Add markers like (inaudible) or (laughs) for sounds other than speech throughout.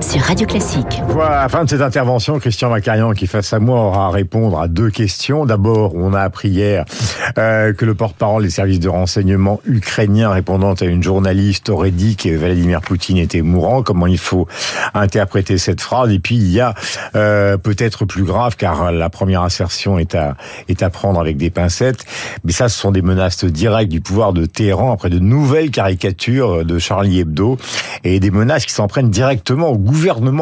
sur Radio Classique. Voilà, à la fin de cette intervention, Christian Macarian, qui face à moi, aura à répondre à deux questions. D'abord, on a appris hier euh, que le porte-parole des services de renseignement ukrainiens répondant à une journaliste aurait dit que Vladimir Poutine était mourant. Comment il faut interpréter cette phrase? Et puis, il y a euh, peut-être plus grave, car la première assertion est à, est à prendre avec des pincettes. Mais ça, ce sont des menaces directes du pouvoir de Téhéran après de nouvelles caricatures de Charlie Hebdo et des menaces qui s'en prennent directement au gouvernement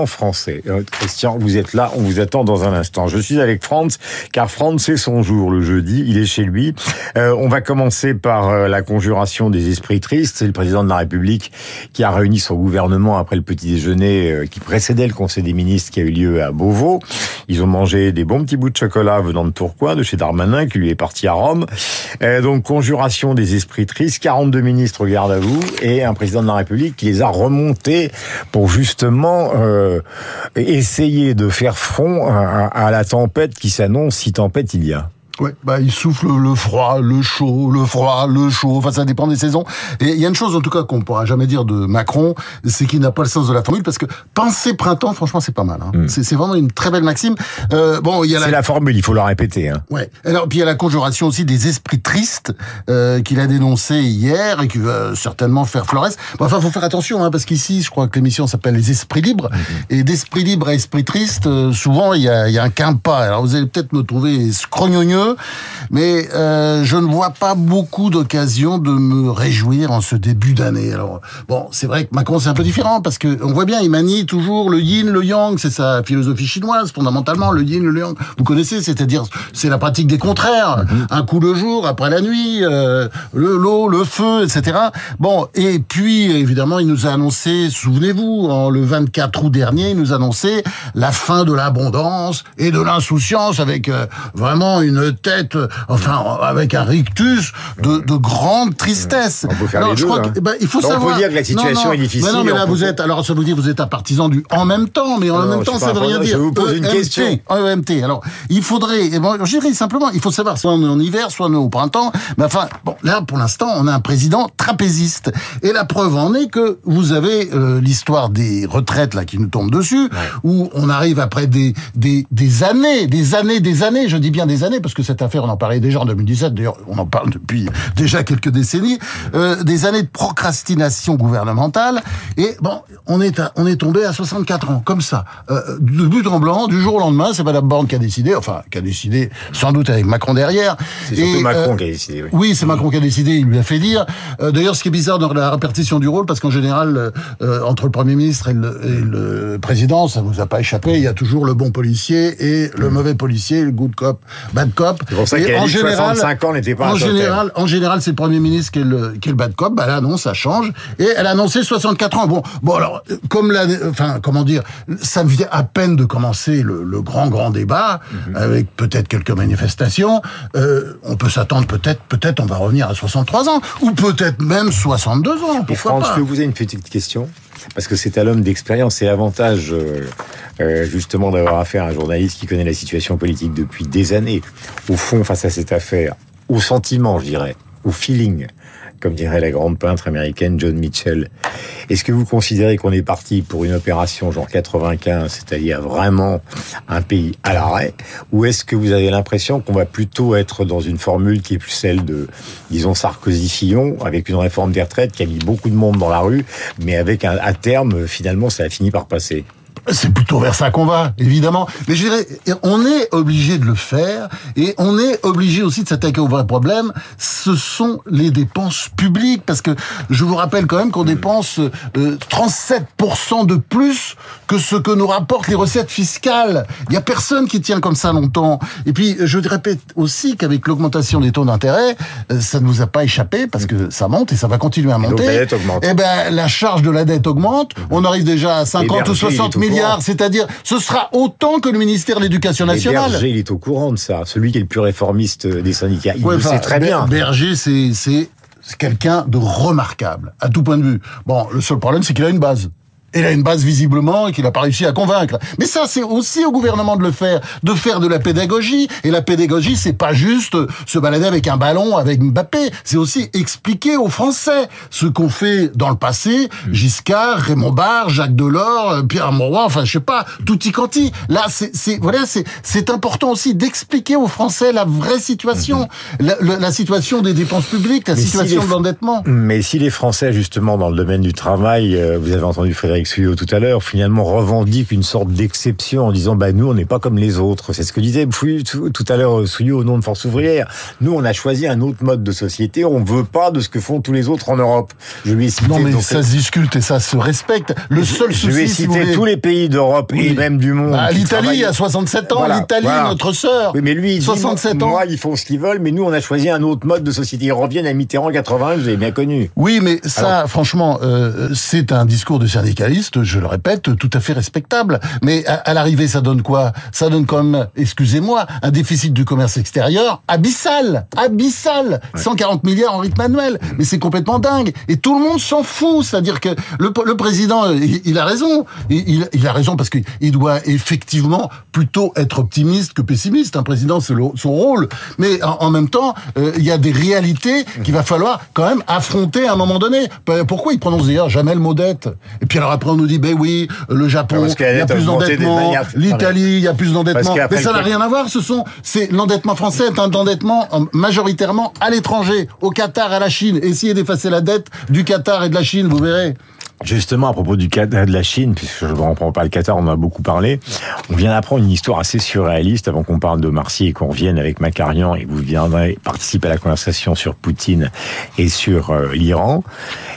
français. Euh, Christian, vous êtes là, on vous attend dans un instant. Je suis avec Franz, car Franz, c'est son jour le jeudi, il est chez lui. Euh, on va commencer par euh, la conjuration des esprits tristes. C'est le président de la République qui a réuni son gouvernement après le petit déjeuner qui précédait le Conseil des ministres qui a eu lieu à Beauvau. Ils ont mangé des bons petits bouts de chocolat venant de Tourcoing, de chez Darmanin, qui lui est parti à Rome. Donc, conjuration des esprits tristes, 42 ministres garde à vous, et un président de la République qui les a remontés pour justement euh, essayer de faire front à, à la tempête qui s'annonce, si tempête il y a. Ouais, bah il souffle le froid, le chaud, le froid, le chaud. Enfin, ça dépend des saisons. Et il y a une chose en tout cas qu'on pourra jamais dire de Macron, c'est qu'il n'a pas le sens de la formule parce que penser printemps, franchement, c'est pas mal. Hein. Mm. C'est vraiment une très belle maxime. Euh, bon, il y a C'est la formule, il faut la répéter. Hein. Ouais. Alors puis il y a la conjuration aussi des esprits tristes euh, qu'il a dénoncé hier et qui va certainement faire florès. Bon, enfin, faut faire attention hein, parce qu'ici, je crois que l'émission s'appelle les esprits libres et d'esprit libre à esprit triste, euh, souvent il y a, y a un quimpa. Alors vous allez peut-être me trouver scrognonieux, mais euh, je ne vois pas beaucoup d'occasions de me réjouir en ce début d'année. Alors bon, c'est vrai que Macron c'est un peu différent parce que on voit bien, il manie toujours le yin, le yang, c'est sa philosophie chinoise fondamentalement, le yin, le yang. Vous connaissez, c'est-à-dire c'est la pratique des contraires. Un coup le jour, après la nuit, euh, le l'eau, le feu, etc. Bon, et puis évidemment, il nous a annoncé, souvenez-vous, en le 24 août dernier, il nous a annoncé la fin de l'abondance et de l'insouciance avec euh, vraiment une tête, euh, enfin avec un rictus de, de grande tristesse. On peut faire Alors, les je deux, crois hein. que, ben, il faut On peut savoir. dire que la situation est difficile, Mais non, mais là vous êtes. Alors ça veut dire que vous êtes un partisan du en même temps, mais en même temps ça pas veut rien dire. je vous pose une EMT, question. EMT. Alors, il faudrait, et bon, je dirais simplement, il faut savoir, soit on est en hiver, soit on est au printemps. Mais enfin, bon, là, pour l'instant, on a un président trapéziste. Et la preuve en est que vous avez euh, l'histoire des retraites, là, qui nous tombe dessus, où on arrive après des, des, des années, des années, des années, je dis bien des années, parce que cette affaire, on en parlait déjà en 2017, d'ailleurs, on en parle depuis déjà quelques décennies, euh, des années de procrastination gouvernementale. Et bon, on est, à- on est tombé à 64 ans, comme ça. Euh, de but en blanc, du jour au lendemain, c'est Madame Borne qui a décidé, enfin, qui a décidé, sans doute avec Macron derrière. C'est surtout Et, Macron euh, qui a décidé. oui. oui, c'est Macron qui a décidé, il lui a fait dire. Euh, D'ailleurs, ce qui est bizarre dans la répartition du rôle, parce qu'en général, euh, euh, entre le Premier ministre et le, et le président, ça vous a pas échappé, il y a toujours le bon policier et le mauvais policier, le good cop, bad cop. C'est pour ça Et qu'elle a dit général- 65 ans n'était pas un en totem. général, en général, c'est le Premier ministre qui est le, qui est le bad cop. Bah là, non, ça change. Et elle a annoncé 64 ans. Bon, bon alors, comme la, enfin, comment dire, ça vient à peine de commencer le, le grand, grand débat, Mhm. avec peut-être quelques manifestations. Euh, on peut s'attendre peut-être, peut-être, on va revenir à 63 ans, ou peut-être même 62 ans. Et Pourquoi Franck, je pas peux vous poser une petite question? Parce que c'est à l'homme d'expérience. C'est l'avantage, euh, euh, justement, d'avoir affaire à un journaliste qui connaît la situation politique depuis des années. Au fond, face à cette affaire, au sentiment, je dirais, au feeling, comme dirait la grande peintre américaine John Mitchell. Est-ce que vous considérez qu'on est parti pour une opération genre 95, c'est-à-dire vraiment un pays à l'arrêt, ou est-ce que vous avez l'impression qu'on va plutôt être dans une formule qui est plus celle de, disons, Sarkozy-Fillon, avec une réforme des retraites qui a mis beaucoup de monde dans la rue, mais avec un, à terme, finalement, ça a fini par passer? C'est plutôt vers ça qu'on va, évidemment. Mais je dirais, on est obligé de le faire et on est obligé aussi de s'attaquer au vrai problème. Ce sont les dépenses publiques parce que je vous rappelle quand même qu'on dépense euh, 37% de plus que ce que nous rapportent les recettes fiscales. Il y a personne qui tient comme ça longtemps. Et puis, je répète aussi qu'avec l'augmentation des taux d'intérêt, euh, ça ne nous a pas échappé parce que ça monte et ça va continuer à monter. la dette augmente. Eh ben, la charge de la dette augmente. On arrive déjà à 50 ou Berger, il est 60 au milliards, c'est-à-dire ce sera autant que le ministère de l'Éducation nationale. Berger, il est au courant de ça. Celui qui est le plus réformiste des syndicats. Il Ouais, le enfin, sait très bien. Berger, c'est quelqu'un de remarquable à tout point de vue. Bon, le seul problème, c'est qu'il a une base. Il a une base visiblement et qu'il n'a pas réussi à convaincre. Mais ça, c'est aussi au gouvernement de le faire, de faire de la pédagogie. Et la pédagogie, c'est pas juste se balader avec un ballon avec Mbappé, c'est aussi expliquer aux Français ce qu'on fait dans le passé. Giscard, Raymond Barre, Jacques Delors, Pierre Mauroy, enfin je sais pas, tutti quanti. Là, c'est voilà, c'est c'est important aussi d'expliquer aux Français la vraie situation, la, la, situation des dépenses publiques, la situation de l'endettement. Mais si les Français, justement, dans le domaine du travail, euh, vous avez entendu Frédéric Souillot tout à l'heure, finalement revendiquent une sorte d'exception en disant, bah nous, on n'est pas comme les autres. C'est ce que disait tout à l'heure Souillot au nom de Force ouvrière. Nous, on a choisi un autre mode de société. On veut pas de ce que font tous les autres en Europe. Je lui ai cité. Non, mais ça se discute et ça se respecte. Le seul je, souci, je tous les pays d'Europe et même du monde. Bah, L'Italie a 67 ans. L'Italie, notre sœur. Oui, mais lui, il 67 dit, ans. Moi, ils font ce qu'ils veulent, mais nous, on a choisi un autre mode de société. Ils reviennent à Mitterrand 80, vous avez bien connu. Oui, mais ça, franchement, euh, c'est un discours de syndicaliste, je le répète, tout à fait respectable. Mais à, à l'arrivée, ça donne quoi? Ça donne comme, excusez-moi, un déficit du commerce extérieur abyssal, abyssal, 140 milliards en rythme annuel. Mais c'est complètement dingue. Et tout le monde s'en fout. C'est-à-dire que le, le président, il, il, a raison. Il, il a raison parce qu'il doit effectivement plutôt être optimiste que pessimiste. Un président, c'est son rôle. Mais en, en même temps, euh, il y a des réalités qu'il va falloir quand même affronter à un moment donné. Pourquoi il prononce d'ailleurs jamais le mot dette Et puis alors après on nous dit, ben oui, le Japon, il y a plus d'endettement, l'Italie, il y a plus d'endettement. Mais ça n'a rien à voir. Ce sont, c'est l'endettement français est un endettement majoritairement à l'étranger, au Qatar, à la Chine. Essayez d'effacer la dette du Qatar et de la Chine, vous verrez. Justement, à propos du de la Chine, puisque je ne reprends pas le Qatar, on en a beaucoup parlé, on vient d'apprendre une histoire assez surréaliste avant qu'on parle de Marseille et qu'on revienne avec Macarian et vous viendrez participer à la conversation sur Poutine et sur euh, l'Iran.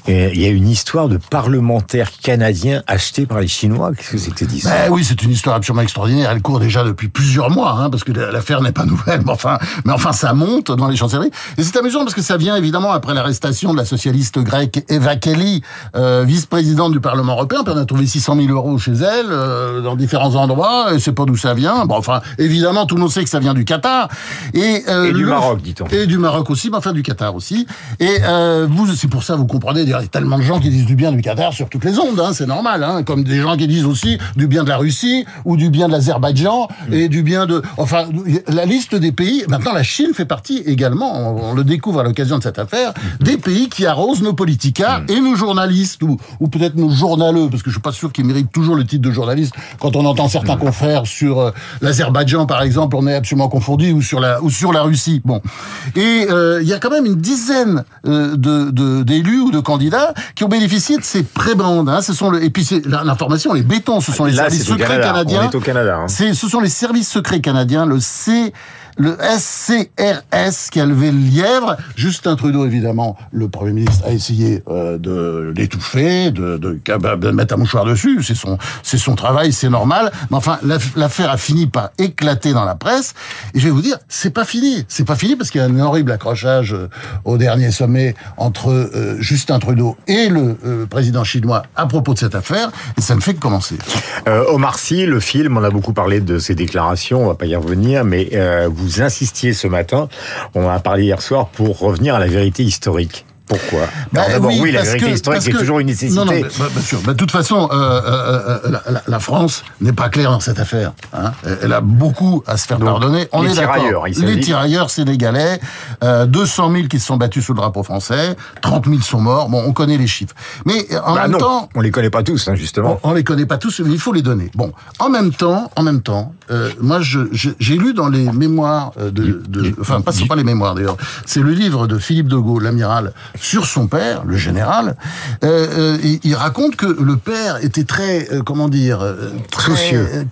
Il y a une histoire de parlementaires canadiens achetés par les Chinois. Qu'est-ce que c'est que cette histoire ben Oui, c'est une histoire absolument extraordinaire. Elle court déjà depuis plusieurs mois, hein, parce que l'affaire n'est pas nouvelle. Mais enfin, mais enfin, ça monte dans les chancelleries. Et c'est amusant parce que ça vient évidemment après l'arrestation de la socialiste grecque Eva Kelly, euh, vice-présidente du Parlement européen. On a trouvé 600 000 euros chez elle, euh, dans différents endroits. Et c'est pas d'où ça vient. Bon, enfin, évidemment, tout le monde sait que ça vient du Qatar. Et, euh, et du Maroc, dit-on. Et du Maroc aussi, mais enfin du Qatar aussi. Et euh, vous, c'est pour ça, vous comprenez, il y a tellement de gens qui disent du bien du Qatar sur toutes les ondes, hein, c'est normal. Hein, comme des gens qui disent aussi du bien de la Russie ou du bien de l'Azerbaïdjan mmh. et du bien de... Enfin, la liste des pays... Maintenant, la Chine fait partie également, on, on le découvre à l'occasion de cette affaire, mmh. des pays qui arrosent nos politicas mmh. et nos journalistes, ou, ou peut-être nos journaleux, parce que je suis pas sûr qu'ils méritent toujours le titre de journaliste. Quand on entend certains confrères sur euh, l'Azerbaïdjan, par exemple, on est absolument confondu, ou sur la, ou sur la Russie. Bon. Et euh, il y a quand même une dizaine euh, de d'élus ou de candidats qui ont bénéficié de ces prébandes. Hein. Ce sont le, et puis l'information, les bétons, ce sont les Là, services secrets canadiens. On est au Canada. Hein. Ce sont les services secrets canadiens, le C le SCRS qui a levé le lièvre. Justin Trudeau, évidemment, le Premier ministre, a essayé euh, de l'étouffer, de, mettre un mouchoir dessus. C'est son, c'est son travail, c'est normal. Mais enfin, l'affaire a fini par éclater dans la presse. Et je vais vous dire, c'est pas fini. C'est pas fini parce qu'il y a un horrible accrochage euh, au dernier sommet entre euh, Justin Trudeau et le président chinois à propos de cette affaire. Et ça ne fait que commencer. Omar Sy, le film, on a beaucoup parlé de ses déclarations. On va pas y revenir, mais vous vous insistiez ce matin, on en a parlé hier soir, pour revenir à la vérité historique. Pourquoi bah, D'abord, oui, oui, la vérité que- historique parce est que- toujours une nécessité. Non, non, mais, bah, bien sûr. Bah, de toute façon, euh, euh, euh, la, France n'est pas claire dans cette affaire. Hein. Elle a beaucoup à se faire Donc, pardonner. On les est tirailleurs, il Les tirailleurs sénégalais, euh, 200 000 qui se sont battus sous le drapeau français, 30 000 sont morts. Bon, on connaît les chiffres. Mais en Bah même non, temps, on les connaît pas tous, hein, justement. on, on les connaît pas tous, mais il faut les donner. Bon, en même temps, en même temps, moi, j'ai lu dans les mémoires euh, de, de enfin, pas, pas les mémoires d'ailleurs, c'est le livre de Philippe de Gaulle, l'amiral, sur son père, le général. Euh, euh, il, il raconte que le père était très, euh, comment dire, euh, très, Soucieux.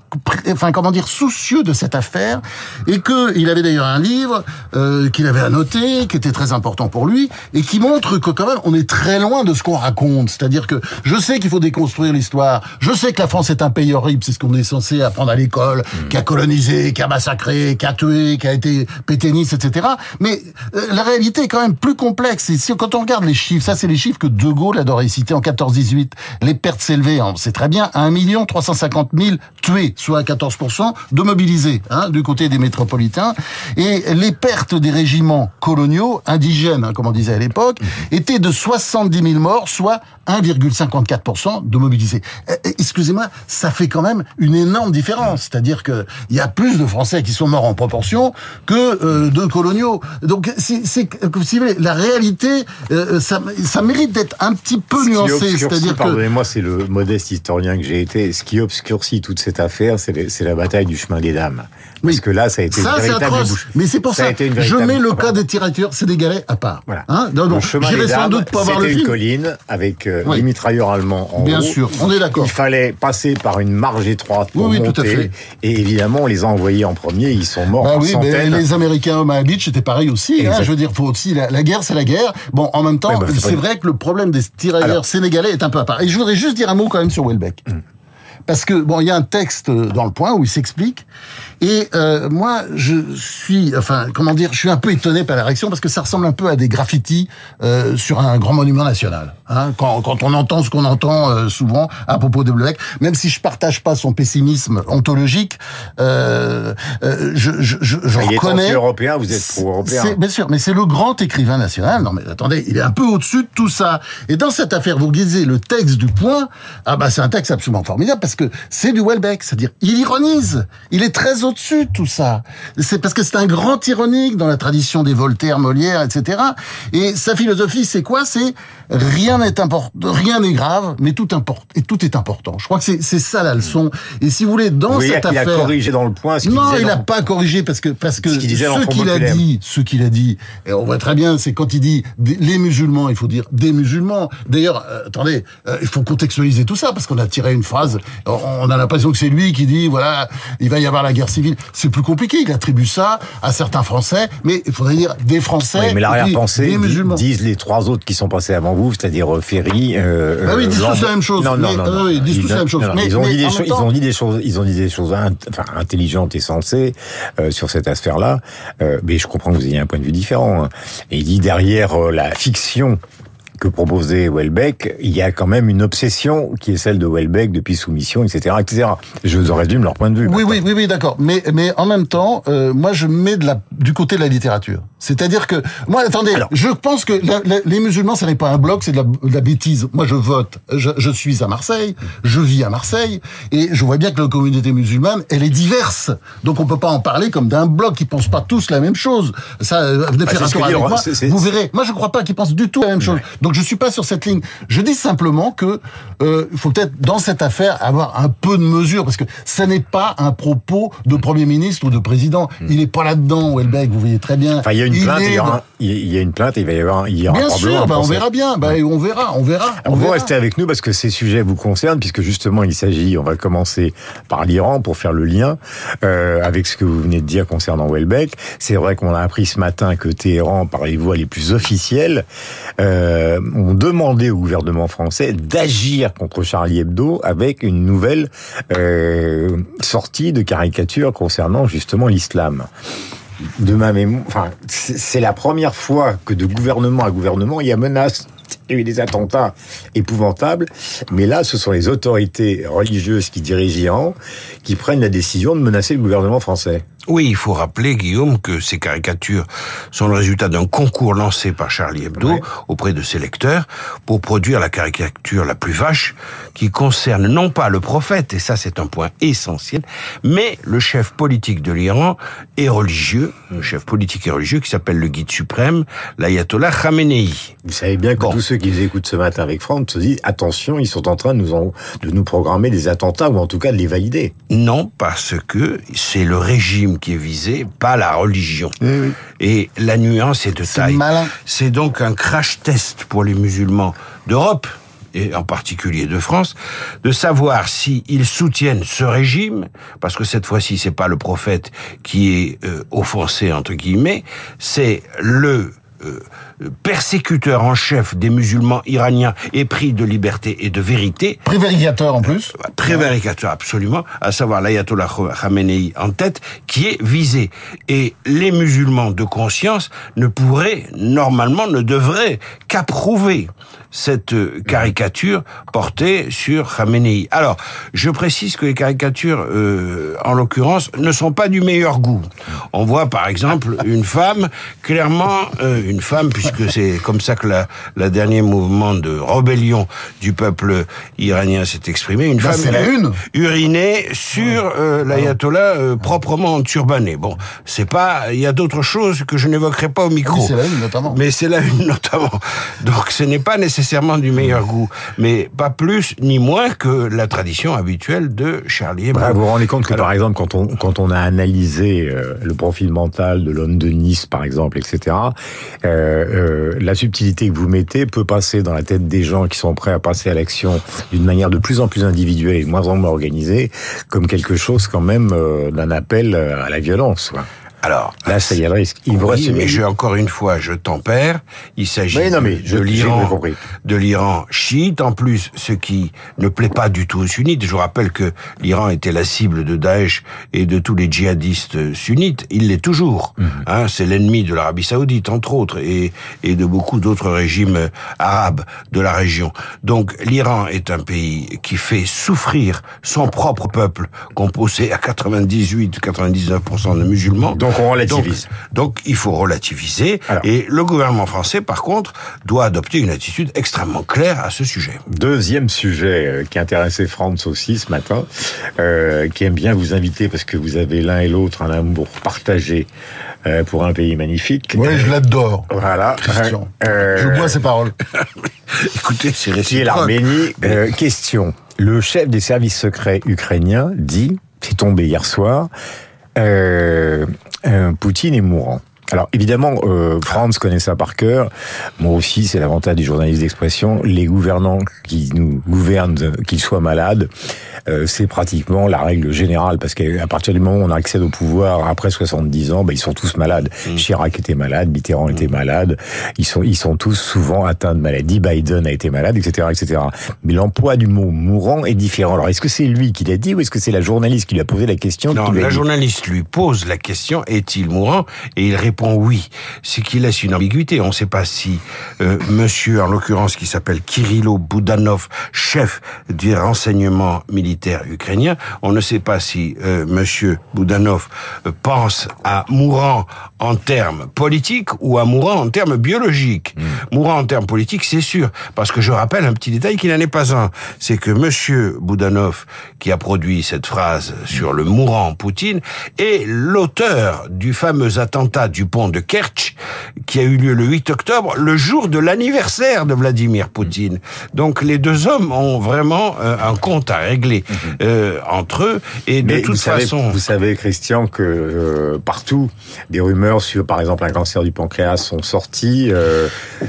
enfin, comment dire, soucieux de cette affaire, et que il avait d'ailleurs un livre euh, qu'il avait annoté, qui était très important pour lui, et qui montre que quand même on est très loin de ce qu'on raconte. C'est-à-dire que je sais qu'il faut déconstruire l'histoire, je sais que la France est un pays horrible, c'est ce qu'on est censé apprendre à l'école, qui a colonisé, qui a massacré, qui a tué, qui a été pété Nice, etc. Mais euh, la réalité est quand même plus complexe. Et si quand on regarde les chiffres, ça c'est les chiffres que De Gaulle adorait citer en 14-18, les pertes s'élevaient, on sait très bien, à 1 350 000 tués, soit à 14% de mobilisés hein, du côté des métropolitains. Et les pertes des régiments coloniaux, indigènes, hein, comme on disait à l'époque, étaient de 70 000 morts, soit 1,54% de mobilisés. Eh, eh, excusez-moi, ça fait quand même une énorme différence. C'est-à-dire que il y a plus de Français qui sont morts en proportion que euh, de coloniaux. Donc, c'est, si vous voulez, la réalité, euh, ça, ça mérite d'être un petit peu nuancé. C'est-à-dire que, pardonnez-moi, c'est le modeste historien que j'ai été. Ce qui obscurcit toute cette affaire, c'est la bataille du chemin des dames. Parce que là, ça a été ça, une véritable atroce. Mais c'est pour ça, je mets le cas des tirailleurs sénégalais à part. Voilà. Hein non, non, des sans doute pas voir le c'était une film. colline avec euh, Oui. des mitrailleurs allemands en Bien haut. sûr, on est d'accord. Il fallait passer par une marge étroite pour Oui, oui, tout à fait. Et évidemment, on les a envoyés en premier. Ils sont morts Bah par oui, mais les Américains au Beach, c'était pareil aussi. Hein, je veux dire, faut aussi la, la guerre, c'est la guerre. Bon, en même temps, bah, c'est c'est vrai que le problème des tirailleurs Alors. sénégalais est un peu à part. Et je voudrais juste dire un mot quand même sur Welbeck. Hum. Parce que bon, il y a un texte dans le point où il s'explique. Et euh, moi, je suis, enfin, comment dire, je suis un peu étonné par la réaction parce que ça ressemble un peu à des graffitis euh, sur un grand monument national. Hein, quand, quand on entend ce qu'on entend euh, souvent à propos de Welbeck, même si je partage pas son pessimisme ontologique, euh, euh, je, je, je, je Il est reconnais. anti-européen, vous êtes pro-européen. Bien sûr, mais c'est le grand écrivain national. Non, mais attendez, il est un peu au-dessus de tout ça. Et dans cette affaire, vous lisez le texte du point. Ah bah c'est un texte absolument formidable parce que c'est du Welbeck, c'est-à-dire il ironise. Il est très au-dessus de tout ça. C'est parce que c'est un grand ironique dans la tradition des Voltaire, Molière, etc. Et sa philosophie, c'est quoi? C'est rien n'est important, rien n'est grave, mais tout importe et tout est important. Je crois que c'est ça la leçon. Et si vous voulez, dans Vous cette qu'il a affaire, corrigé dans le point ce qu'il non, disait il n'a dans- pas corrigé parce que parce que Ce qu'il a dit, ce qu'il a dit, et on voit très bien, c'est quand il dit les musulmans, il faut dire des musulmans. D'ailleurs, euh, attendez, euh, il faut contextualiser tout ça parce qu'on a tiré une phrase, on a l'impression que c'est lui qui dit voilà, il va y avoir la guerre civile. C'est plus compliqué. Il attribue ça à certains Français, mais il faudrait dire des Français, Oui, mais l'arrière-pensée disent les trois autres qui sont passés avant vous, c'est-à-dire Ferry. Euh, Bah oui, ils disent tous la même chose, Non, non, mais- non, ah non. oui, ils disent tous la même chose. non, non, Mais- ils ont mais dit des choses. Ils ont dit des choses. Ils ont dit des choses int- enfin, intelligentes et sensées euh, sur cette affaire-là. Euh, mais je comprends que vous ayez un point de vue différent. hein. Et il dit derrière euh, la fiction que proposait Welbeck, il y a quand même une obsession qui est celle de Welbeck depuis Soumission, etc., etc. Je vous en résume leur point de vue. Oui, oui, oui, oui, d'accord. Mais, mais en même temps, euh, moi, je mets de la, du côté de la littérature. C'est-à-dire que, moi, attendez, Alors. je pense que la- la- les musulmans, ça n'est pas un bloc, c'est de la, de la bêtise. Moi, je vote. Je, je suis à Marseille, je vis à Marseille, et je vois bien que la communauté musulmane, elle est diverse. Donc, on peut pas en parler comme d'un bloc. Ils pensent pas tous la même chose. Ça, euh, venez Bah, faire un tour avec Vous verrez. Moi, je crois pas qu'ils pensent du tout la même chose. Donc, je suis pas sur cette ligne. Je dis simplement que euh, faut peut-être dans cette affaire avoir un peu de mesure parce que ça n'est pas un propos de premier ministre ou de président. Il est pas là-dedans, Vous voyez très bien. Enfin, il y a une plainte, il il y a une plainte, il va y avoir, il y aura Bien sûr, bah, on procès. verra bien. Bah, on verra, on verra. on Alors, vous verra. restez avec nous parce que ces sujets vous concernent, puisque justement il s'agit, on va commencer par l'Iran pour faire le lien euh, avec ce que vous venez de dire concernant Welbeck. C'est vrai qu'on a appris ce matin que Téhéran, par les voies les plus officielles, euh, ont demandé au gouvernement français d'agir contre Charlie Hebdo avec une nouvelle euh, sortie de caricature concernant justement l'islam de ma mémoire, enfin, c'est la première fois que de gouvernement à gouvernement, il y a menace. Il y a eu des attentats épouvantables, mais là, ce sont les autorités religieuses qui dirigent l'Iran qui prennent la décision de menacer le gouvernement français. Oui, il faut rappeler, Guillaume, que ces caricatures sont le résultat d'un concours lancé par Charlie Hebdo auprès de ses lecteurs pour produire la caricature la plus vache qui concerne non pas le prophète, et ça c'est un point essentiel, mais le chef politique de l'Iran et religieux, le chef politique et religieux qui s'appelle le guide suprême, l'ayatollah Khamenei. Vous savez bien que Bon. tous ceux qui nous écoutent ce matin avec Franck se disent attention, ils sont en train de nous, en- de nous programmer des attentats ou en tout cas de les valider. Non, parce que c'est le régime qui est visé, pas la religion. Et la nuance est de taille. C'est donc un crash test pour les musulmans d'Europe et en particulier de France, de savoir s'ils soutiennent ce régime, parce que cette fois-ci, c'est pas le prophète qui est euh, offensé entre guillemets, c'est le euh, persécuteur en chef des musulmans iraniens épris de liberté et de vérité. Prévaricateur en plus. Prévaricateur absolument, à savoir l'ayatollah Khamenei en tête, qui est visé. Et les musulmans de conscience ne pourraient, normalement, ne devraient qu'approuver cette euh, caricature portée sur Khamenei. Alors, je précise que les caricatures, euh, en l'occurrence, ne sont pas du meilleur goût. On voit par exemple une femme, clairement euh, une femme, puisque c'est comme ça que la, la dernier mouvement de rébellion du peuple iranien s'est exprimé, une Là, femme c'est la une. urinée sur euh, l'ayatollah euh, proprement turbané. Bon, c'est pas, il y a d'autres choses que je n'évoquerai pas au micro. Oui, c'est la une, notamment. Mais c'est la une (laughs) notamment. Donc ce n'est pas nécessairement du meilleur goût, mais pas plus ni moins que la tradition habituelle de Charlie Hebdo. Bah, vous vous rendez compte que Alors- par exemple, quand on quand on a analysé euh, le profil mental de l'homme de Nice, par exemple, etc., euh, la subtilité que vous mettez peut passer dans la tête des gens qui sont prêts à passer à l'action d'une manière de plus en plus individuelle et de moins en moins organisée, comme quelque chose quand même euh, d'un appel à la violence. quoi. Alors, Là, ça y a le risque. Il oui, reste mais je, encore une fois, je tempère. Il s'agit Oui, non, mais de, je- de j'ai l'Iran, de l'Iran chiite. En plus, ce qui ne plaît pas du tout aux sunnites. Je vous rappelle que l'Iran était la cible de Daesh et de tous les djihadistes sunnites. Il l'est toujours. Mhm. Hein, c'est l'ennemi de l'Arabie Saoudite, entre autres, et, et de beaucoup d'autres régimes euh, arabes de la région. Donc, l'Iran est un pays qui fait souffrir son propre peuple, composé à 98-99% de musulmans. Donc, on relativise. Donc, donc, il faut relativiser. Alors. Et le gouvernement français, par contre, doit adopter une attitude extrêmement claire à ce sujet. Deuxième sujet euh, qui intéressait Franz aussi ce matin, euh, qui aime bien vous inviter parce que vous avez l'un et l'autre un amour partagé euh, pour un pays magnifique. Oui, je l'adore. Voilà. Christian. Euh, Je bois ses paroles. (laughs) Écoutez, c'est réciproque. l'Arménie. Euh, question. Le chef des services secrets ukrainiens dit, c'est tombé hier soir, Poutine est mourant. Alors évidemment, euh, Franz connaît ça par cœur. Moi aussi, c'est l'avantage du journaliste d'expression. Les gouvernants qui nous gouvernent, euh, qu'ils soient malades, euh, c'est pratiquement la règle générale parce qu'à partir du moment où on accède au pouvoir après 70 ans, bah, ils sont tous malades. Chirac était malade, Mitterrand était malade. Ils sont ils sont tous souvent atteints de maladie. Biden a été malade, etc., etc. Mais l'emploi du mot mourant est différent. Alors est-ce que c'est lui qui l'a dit ou est-ce que c'est la journaliste qui lui a posé la question Non, la journaliste lui pose la question est-il mourant? Et il répond oui. Ce qui laisse une ambiguïté. On ne sait pas si euh, Monsieur, en l'occurrence, qui s'appelle Kirilo Boudanov, chef du renseignement militaire ukrainien, on ne sait pas si euh, Monsieur Boudanov euh, pense à mourant en termes politiques ou à mourant en termes biologiques. Mourant en termes politiques, c'est sûr, parce que je rappelle un petit détail qui n'en est pas un, c'est que Monsieur Boudanov, qui a produit cette phrase sur le mourant Poutine, est l'auteur du fameux attentat du pont de Kerch, qui a eu lieu le 8 octobre, le jour de l'anniversaire de Vladimir Poutine. Donc les deux hommes ont vraiment euh, un compte à régler euh, entre eux, et de Mais toute vous savez, façon... vous savez, Christian, que euh, partout, des rumeurs sur, par exemple, un cancer du pancréas sont sorties. euh,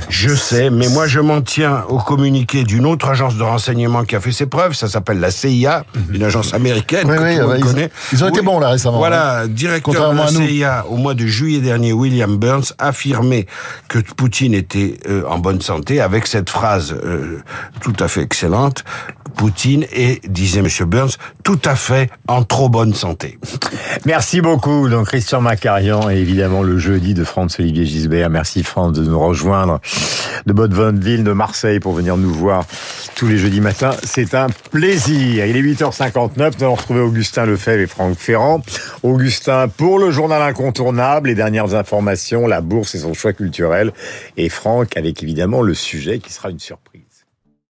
Je sais, mais moi je m'en tiens au communiqué d'une autre agence de renseignement qui a fait ses preuves, ça s'appelle la CIA, une agence américaine Oui, que oui, tout monde ils- connaît. ils ont été bons, là, récemment, Voilà, directeur de Contrairement la à nous. CIA au mois de juillet dernier, William Burns affirmait que Poutine était euh, en bonne santé avec cette phrase euh, tout à fait excellente. Poutine est, disait Monsieur Burns, tout à fait en trop bonne santé. Merci beaucoup. Donc Christian Macarian et évidemment le jeudi de France Olivier Gisbert. Merci France de nous rejoindre de Botteville, de Marseille pour venir nous voir tous les jeudis matins. C'est un plaisir. Il est 8h59. Nous allons retrouver Augustin Lefebvre et Franck Ferrand. Augustin pour le journal incontournable, les dernières informations, la bourse et son choix culturel. Et Franck avec évidemment le sujet qui sera une surprise.